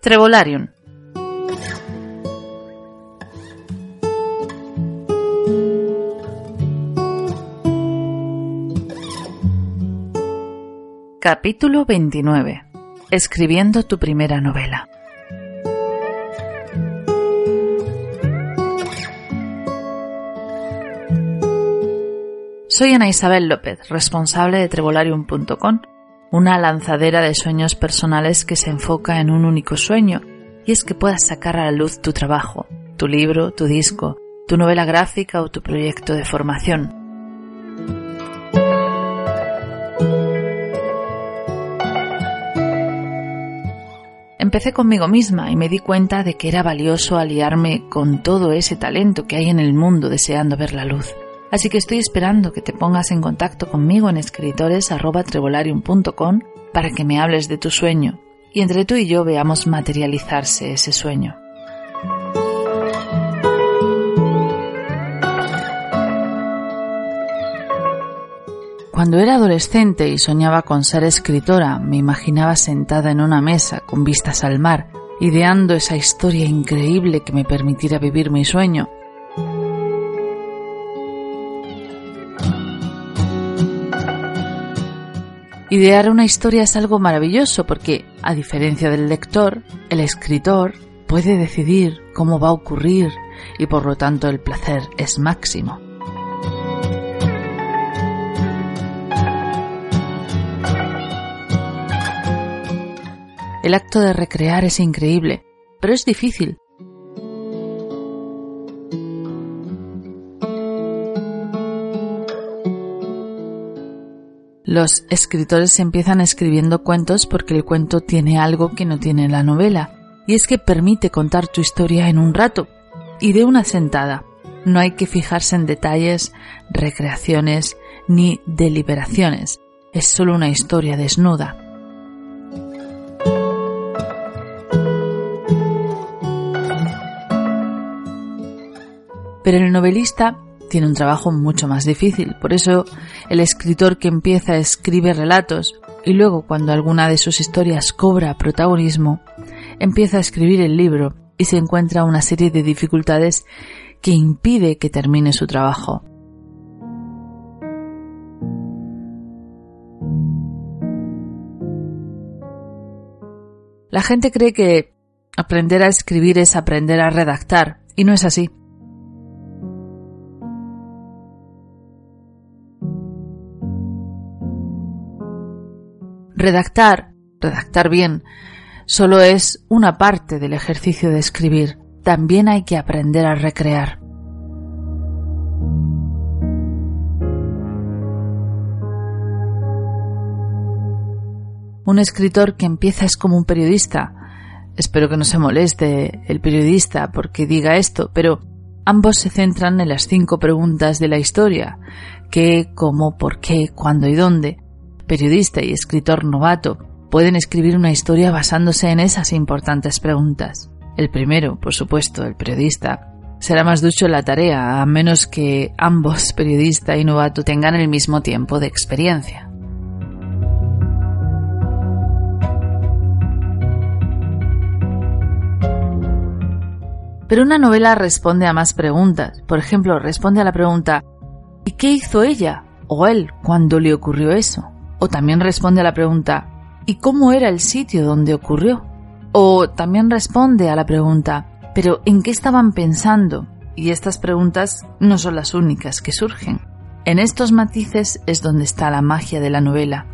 Trevolarium. Capítulo 29. Escribiendo tu primera novela. Soy Ana Isabel López, responsable de Trevolarium.com, una lanzadera de sueños personales que se enfoca en un único sueño, y es que puedas sacar a la luz tu trabajo, tu libro, tu disco, tu novela gráfica o tu proyecto de formación. Empecé conmigo misma y me di cuenta de que era valioso aliarme con todo ese talento que hay en el mundo deseando ver la luz. Así que estoy esperando que te pongas en contacto conmigo en escritores.trevolarium.com para que me hables de tu sueño y entre tú y yo veamos materializarse ese sueño. Cuando era adolescente y soñaba con ser escritora, me imaginaba sentada en una mesa con vistas al mar, ideando esa historia increíble que me permitiera vivir mi sueño Idear una historia es algo maravilloso porque, a diferencia del lector, el escritor puede decidir cómo va a ocurrir y por lo tanto el placer es máximo. El acto de recrear es increíble, pero es difícil Los escritores empiezan escribiendo cuentos porque el cuento tiene algo que no tiene la novela, y es que permite contar tu historia en un rato y de una sentada. No hay que fijarse en detalles, recreaciones ni deliberaciones. Es solo una historia desnuda. Pero el novelista tiene un trabajo mucho más difícil. Por eso el escritor que empieza escribe relatos y luego cuando alguna de sus historias cobra protagonismo, empieza a escribir el libro y se encuentra una serie de dificultades que impide que termine su trabajo. La gente cree que aprender a escribir es aprender a redactar, y no es así. Redactar, redactar bien, solo es una parte del ejercicio de escribir. También hay que aprender a recrear. Un escritor que empieza es como un periodista. Espero que no se moleste el periodista porque diga esto, pero ambos se centran en las cinco preguntas de la historia. ¿Qué, cómo, por qué, cuándo y dónde? Periodista y escritor novato pueden escribir una historia basándose en esas importantes preguntas. El primero, por supuesto, el periodista, será más ducho en la tarea, a menos que ambos, periodista y novato, tengan el mismo tiempo de experiencia. Pero una novela responde a más preguntas. Por ejemplo, responde a la pregunta ¿y qué hizo ella o él cuando le ocurrió eso? O también responde a la pregunta ¿y cómo era el sitio donde ocurrió? O también responde a la pregunta ¿pero en qué estaban pensando? Y estas preguntas no son las únicas que surgen. En estos matices es donde está la magia de la novela.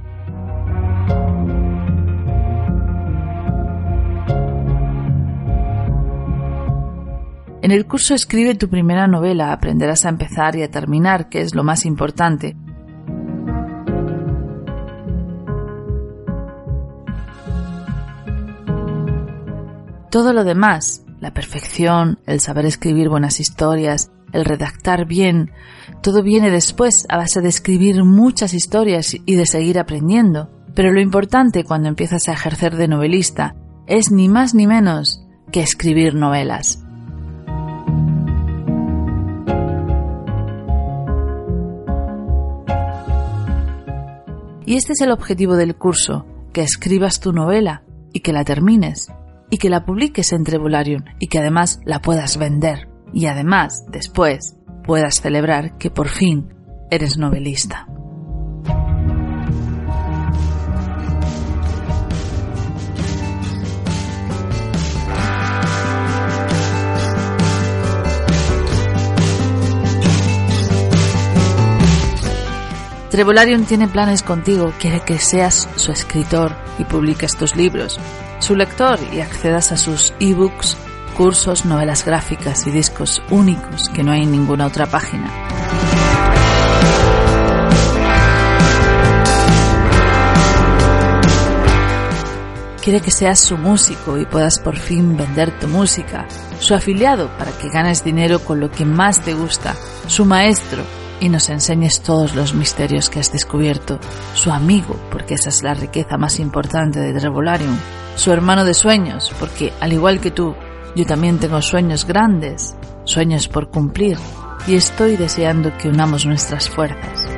En el curso Escribe tu primera novela aprenderás a empezar y a terminar, que es lo más importante, Todo lo demás, la perfección, el saber escribir buenas historias, el redactar bien, todo viene después a base de escribir muchas historias y de seguir aprendiendo. Pero lo importante cuando empiezas a ejercer de novelista es ni más ni menos que escribir novelas. Y este es el objetivo del curso, que escribas tu novela y que la termines y que la publiques en Trevolarium y que además la puedas vender. Y además después puedas celebrar que por fin eres novelista. Trevolarium tiene planes contigo, quiere que seas su escritor y publiques tus libros, su lector y accedas a sus ebooks, cursos, novelas gráficas y discos únicos que no hay en ninguna otra página. Quiere que seas su músico y puedas por fin vender tu música, su afiliado para que ganes dinero con lo que más te gusta, su maestro y nos enseñes todos los misterios que has descubierto, su amigo, porque esa es la riqueza más importante de Trevolarium, su hermano de sueños, porque al igual que tú, yo también tengo sueños grandes, sueños por cumplir, y estoy deseando que unamos nuestras fuerzas.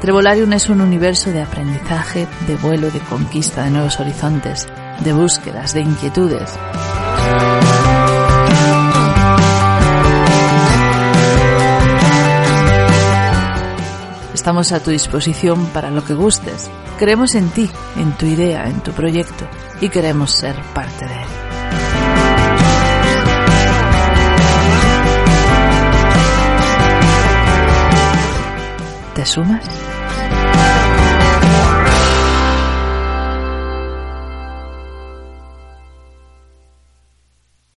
Trevolarium es un universo de aprendizaje, de vuelo, de conquista de nuevos horizontes, de búsquedas, de inquietudes. Estamos a tu disposición para lo que gustes. Creemos en ti, en tu idea, en tu proyecto y queremos ser parte de él. ¿Te sumas?